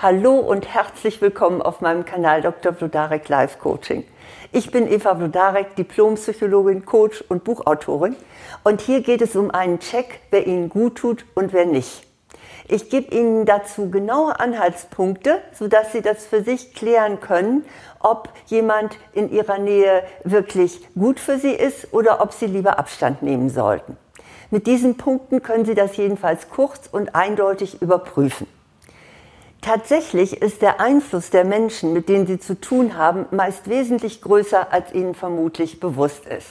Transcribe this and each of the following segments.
Hallo und herzlich willkommen auf meinem Kanal Dr. Vlodarek Life Coaching. Ich bin Eva Vlodarek, Diplompsychologin, Coach und Buchautorin. Und hier geht es um einen Check, wer Ihnen gut tut und wer nicht. Ich gebe Ihnen dazu genaue Anhaltspunkte, sodass Sie das für sich klären können, ob jemand in Ihrer Nähe wirklich gut für Sie ist oder ob Sie lieber Abstand nehmen sollten. Mit diesen Punkten können Sie das jedenfalls kurz und eindeutig überprüfen. Tatsächlich ist der Einfluss der Menschen, mit denen sie zu tun haben, meist wesentlich größer, als ihnen vermutlich bewusst ist.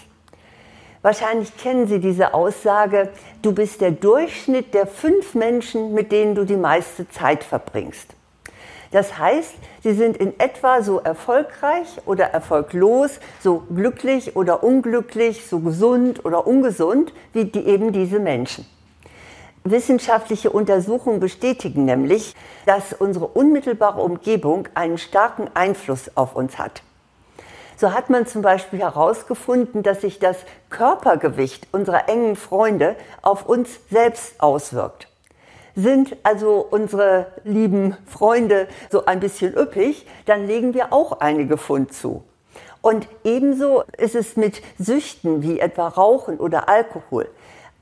Wahrscheinlich kennen Sie diese Aussage, du bist der Durchschnitt der fünf Menschen, mit denen du die meiste Zeit verbringst. Das heißt, sie sind in etwa so erfolgreich oder erfolglos, so glücklich oder unglücklich, so gesund oder ungesund wie die, eben diese Menschen. Wissenschaftliche Untersuchungen bestätigen nämlich, dass unsere unmittelbare Umgebung einen starken Einfluss auf uns hat. So hat man zum Beispiel herausgefunden, dass sich das Körpergewicht unserer engen Freunde auf uns selbst auswirkt. Sind also unsere lieben Freunde so ein bisschen üppig, dann legen wir auch einige Pfund zu. Und ebenso ist es mit Süchten wie etwa Rauchen oder Alkohol.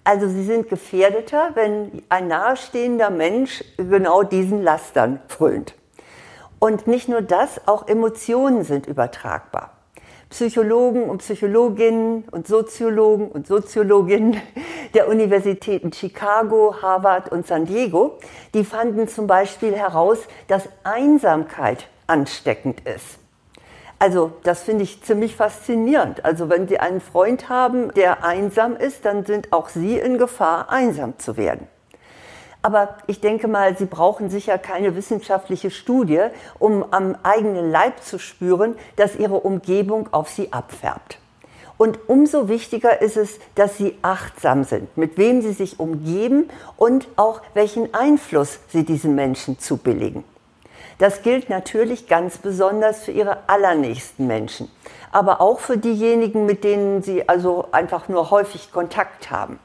Also sie sind gefährdeter, wenn ein nahestehender Mensch genau diesen Lastern frönt. Und nicht nur das, auch Emotionen sind übertragbar. Psychologen und Psychologinnen und Soziologen und Soziologinnen der Universitäten Chicago, Harvard und San Diego, die fanden zum Beispiel heraus, dass Einsamkeit ansteckend ist. Also das finde ich ziemlich faszinierend. Also wenn Sie einen Freund haben, der einsam ist, dann sind auch Sie in Gefahr, einsam zu werden. Aber ich denke mal, Sie brauchen sicher keine wissenschaftliche Studie, um am eigenen Leib zu spüren, dass Ihre Umgebung auf Sie abfärbt. Und umso wichtiger ist es, dass Sie achtsam sind, mit wem Sie sich umgeben und auch welchen Einfluss Sie diesen Menschen zubilligen. Das gilt natürlich ganz besonders für ihre allernächsten Menschen, aber auch für diejenigen, mit denen sie also einfach nur häufig Kontakt haben.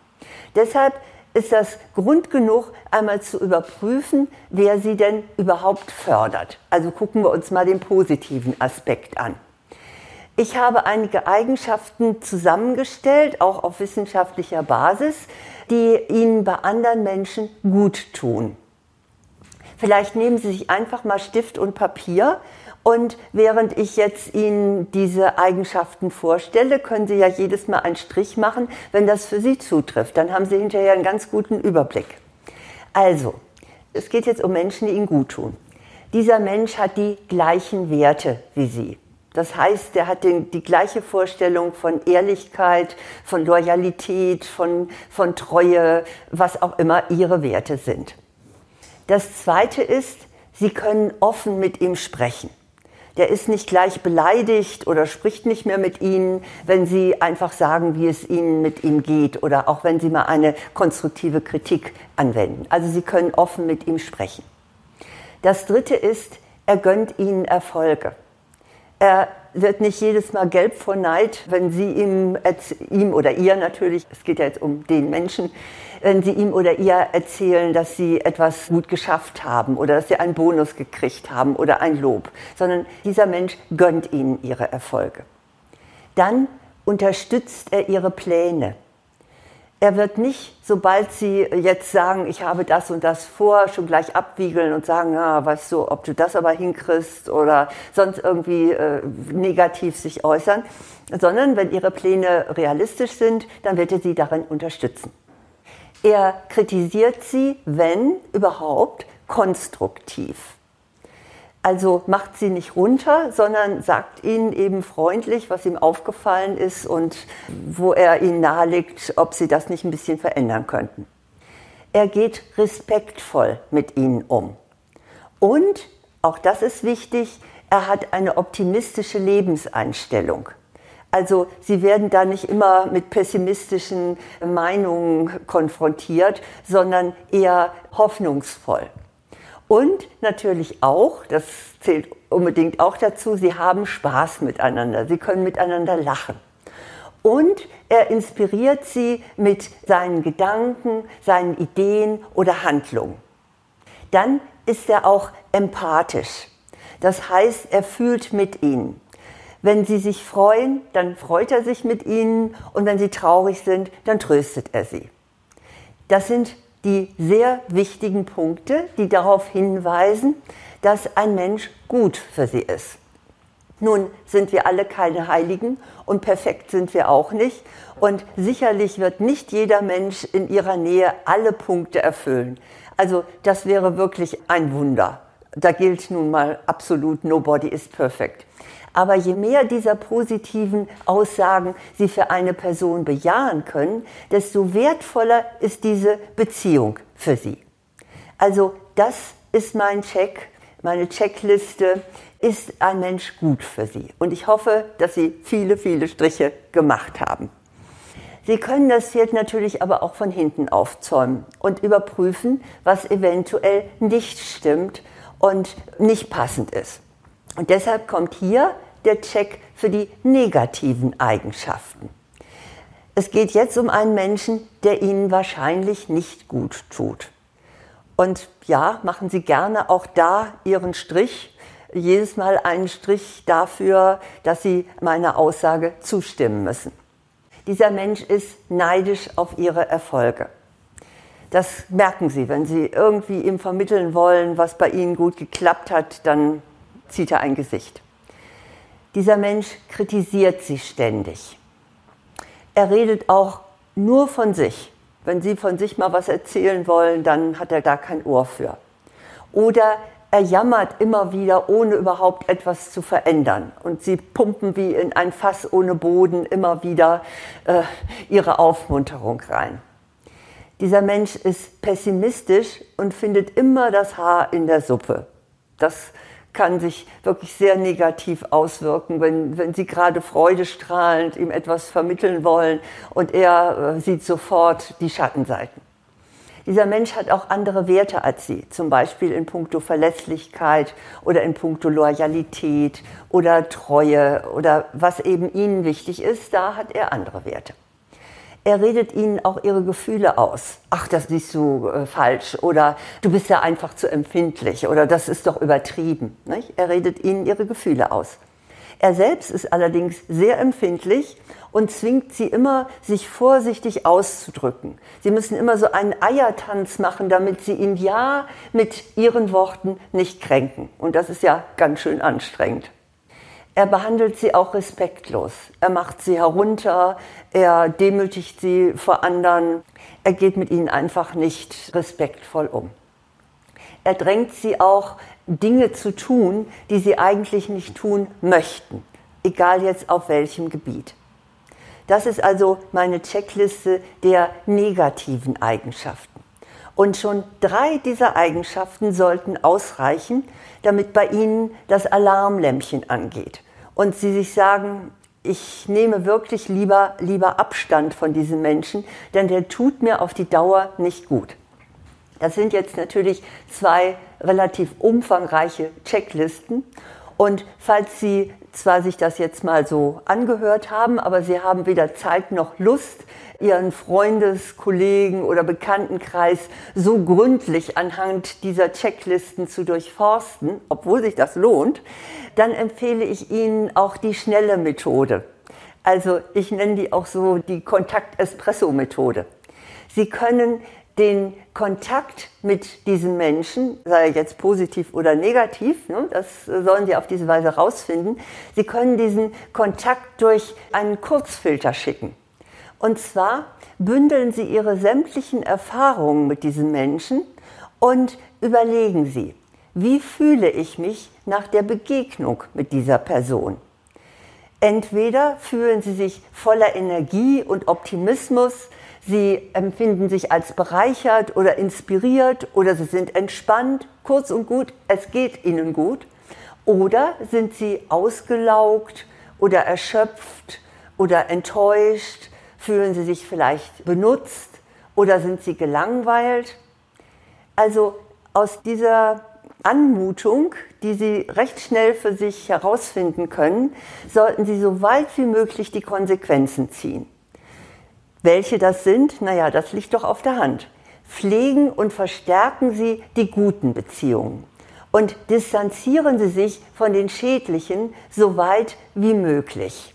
Deshalb ist das Grund genug, einmal zu überprüfen, wer sie denn überhaupt fördert. Also gucken wir uns mal den positiven Aspekt an. Ich habe einige Eigenschaften zusammengestellt, auch auf wissenschaftlicher Basis, die Ihnen bei anderen Menschen gut tun. Vielleicht nehmen Sie sich einfach mal Stift und Papier und während ich jetzt Ihnen diese Eigenschaften vorstelle, können Sie ja jedes Mal einen Strich machen, wenn das für Sie zutrifft. Dann haben Sie hinterher einen ganz guten Überblick. Also, es geht jetzt um Menschen, die Ihnen gut tun. Dieser Mensch hat die gleichen Werte wie Sie. Das heißt, er hat den, die gleiche Vorstellung von Ehrlichkeit, von Loyalität, von, von Treue, was auch immer Ihre Werte sind. Das Zweite ist, Sie können offen mit ihm sprechen. Der ist nicht gleich beleidigt oder spricht nicht mehr mit Ihnen, wenn Sie einfach sagen, wie es Ihnen mit ihm geht oder auch wenn Sie mal eine konstruktive Kritik anwenden. Also Sie können offen mit ihm sprechen. Das Dritte ist, er gönnt Ihnen Erfolge. Er wird nicht jedes Mal gelb vor Neid, wenn Sie ihm, ihm oder ihr natürlich, es geht ja jetzt um den Menschen, wenn Sie ihm oder ihr erzählen, dass Sie etwas gut geschafft haben oder dass Sie einen Bonus gekriegt haben oder ein Lob, sondern dieser Mensch gönnt Ihnen Ihre Erfolge. Dann unterstützt er Ihre Pläne. Er wird nicht, sobald Sie jetzt sagen, ich habe das und das vor, schon gleich abwiegeln und sagen, ja, weißt du, ob du das aber hinkriegst oder sonst irgendwie äh, negativ sich äußern, sondern wenn Ihre Pläne realistisch sind, dann wird er Sie darin unterstützen. Er kritisiert Sie, wenn überhaupt, konstruktiv. Also macht sie nicht runter, sondern sagt ihnen eben freundlich, was ihm aufgefallen ist und wo er ihnen nahelegt, ob sie das nicht ein bisschen verändern könnten. Er geht respektvoll mit ihnen um. Und, auch das ist wichtig, er hat eine optimistische Lebenseinstellung. Also sie werden da nicht immer mit pessimistischen Meinungen konfrontiert, sondern eher hoffnungsvoll. Und natürlich auch, das zählt unbedingt auch dazu, sie haben Spaß miteinander, sie können miteinander lachen. Und er inspiriert sie mit seinen Gedanken, seinen Ideen oder Handlungen. Dann ist er auch empathisch. Das heißt, er fühlt mit ihnen. Wenn sie sich freuen, dann freut er sich mit ihnen und wenn sie traurig sind, dann tröstet er sie. Das sind die sehr wichtigen Punkte, die darauf hinweisen, dass ein Mensch gut für sie ist. Nun sind wir alle keine Heiligen und perfekt sind wir auch nicht. Und sicherlich wird nicht jeder Mensch in ihrer Nähe alle Punkte erfüllen. Also das wäre wirklich ein Wunder. Da gilt nun mal absolut, nobody is perfect. Aber je mehr dieser positiven Aussagen Sie für eine Person bejahen können, desto wertvoller ist diese Beziehung für Sie. Also das ist mein Check, meine Checkliste. Ist ein Mensch gut für Sie? Und ich hoffe, dass Sie viele, viele Striche gemacht haben. Sie können das Pferd natürlich aber auch von hinten aufzäumen und überprüfen, was eventuell nicht stimmt und nicht passend ist. Und deshalb kommt hier der Check für die negativen Eigenschaften. Es geht jetzt um einen Menschen, der Ihnen wahrscheinlich nicht gut tut. Und ja, machen Sie gerne auch da Ihren Strich, jedes Mal einen Strich dafür, dass Sie meiner Aussage zustimmen müssen. Dieser Mensch ist neidisch auf Ihre Erfolge. Das merken Sie, wenn Sie irgendwie ihm vermitteln wollen, was bei Ihnen gut geklappt hat, dann zieht er ein Gesicht. Dieser Mensch kritisiert Sie ständig. Er redet auch nur von sich. Wenn Sie von sich mal was erzählen wollen, dann hat er da kein Ohr für. Oder er jammert immer wieder, ohne überhaupt etwas zu verändern. Und sie pumpen wie in ein Fass ohne Boden immer wieder äh, ihre Aufmunterung rein. Dieser Mensch ist pessimistisch und findet immer das Haar in der Suppe. Das kann sich wirklich sehr negativ auswirken, wenn, wenn Sie gerade freudestrahlend ihm etwas vermitteln wollen und er äh, sieht sofort die Schattenseiten. Dieser Mensch hat auch andere Werte als Sie, zum Beispiel in puncto Verlässlichkeit oder in puncto Loyalität oder Treue oder was eben Ihnen wichtig ist, da hat er andere Werte. Er redet ihnen auch ihre Gefühle aus. Ach, das siehst du äh, falsch oder du bist ja einfach zu empfindlich oder das ist doch übertrieben. Nicht? Er redet ihnen ihre Gefühle aus. Er selbst ist allerdings sehr empfindlich und zwingt sie immer, sich vorsichtig auszudrücken. Sie müssen immer so einen Eiertanz machen, damit sie ihn ja mit ihren Worten nicht kränken. Und das ist ja ganz schön anstrengend. Er behandelt sie auch respektlos. Er macht sie herunter, er demütigt sie vor anderen, er geht mit ihnen einfach nicht respektvoll um. Er drängt sie auch, Dinge zu tun, die sie eigentlich nicht tun möchten, egal jetzt auf welchem Gebiet. Das ist also meine Checkliste der negativen Eigenschaften. Und schon drei dieser Eigenschaften sollten ausreichen, damit bei Ihnen das Alarmlämpchen angeht und Sie sich sagen, ich nehme wirklich lieber, lieber Abstand von diesem Menschen, denn der tut mir auf die Dauer nicht gut. Das sind jetzt natürlich zwei relativ umfangreiche Checklisten. Und falls Sie zwar sich das jetzt mal so angehört haben, aber Sie haben weder Zeit noch Lust, Ihren Freundes-, Kollegen- oder Bekanntenkreis so gründlich anhand dieser Checklisten zu durchforsten, obwohl sich das lohnt, dann empfehle ich Ihnen auch die schnelle Methode. Also ich nenne die auch so die Kontakt-Espresso-Methode. Sie können den Kontakt mit diesem Menschen, sei er jetzt positiv oder negativ, ne, das sollen Sie auf diese Weise rausfinden. Sie können diesen Kontakt durch einen Kurzfilter schicken. Und zwar bündeln Sie Ihre sämtlichen Erfahrungen mit diesem Menschen und überlegen Sie, wie fühle ich mich nach der Begegnung mit dieser Person? Entweder fühlen Sie sich voller Energie und Optimismus, Sie empfinden sich als bereichert oder inspiriert oder Sie sind entspannt, kurz und gut, es geht Ihnen gut. Oder sind Sie ausgelaugt oder erschöpft oder enttäuscht, fühlen Sie sich vielleicht benutzt oder sind Sie gelangweilt. Also aus dieser Anmutung, die Sie recht schnell für sich herausfinden können, sollten Sie so weit wie möglich die Konsequenzen ziehen. Welche das sind? Naja, das liegt doch auf der Hand. Pflegen und verstärken Sie die guten Beziehungen. und distanzieren Sie sich von den schädlichen so weit wie möglich.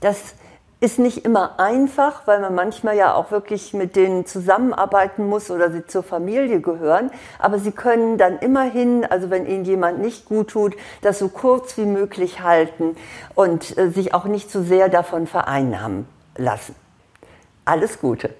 Das ist nicht immer einfach, weil man manchmal ja auch wirklich mit denen zusammenarbeiten muss oder sie zur Familie gehören. Aber sie können dann immerhin, also wenn ihnen jemand nicht gut tut, das so kurz wie möglich halten und äh, sich auch nicht zu so sehr davon vereinnahmen lassen. Alles Gute.